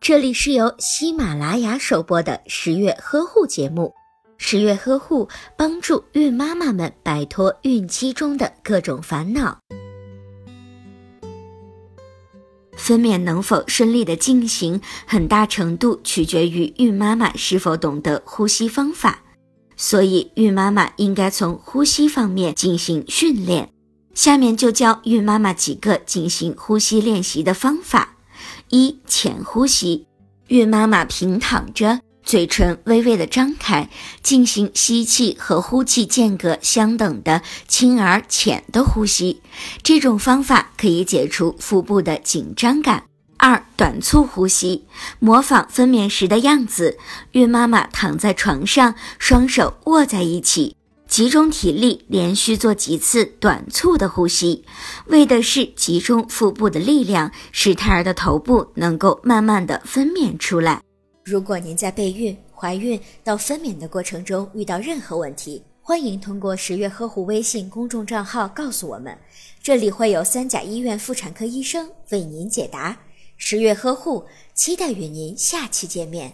这里是由喜马拉雅首播的十月呵护节目。十月呵护帮助孕妈妈们摆脱孕期中的各种烦恼。分娩能否顺利的进行，很大程度取决于孕妈妈是否懂得呼吸方法，所以孕妈妈应该从呼吸方面进行训练。下面就教孕妈妈几个进行呼吸练习的方法：一、浅呼吸，孕妈妈平躺着。嘴唇微微的张开，进行吸气和呼气间隔相等的轻而浅的呼吸。这种方法可以解除腹部的紧张感。二、短促呼吸，模仿分娩时的样子，孕妈妈躺在床上，双手握在一起，集中体力，连续做几次短促的呼吸，为的是集中腹部的力量，使胎儿的头部能够慢慢的分娩出来。如果您在备孕、怀孕到分娩的过程中遇到任何问题，欢迎通过十月呵护微信公众账号告诉我们，这里会有三甲医院妇产科医生为您解答。十月呵护，期待与您下期见面。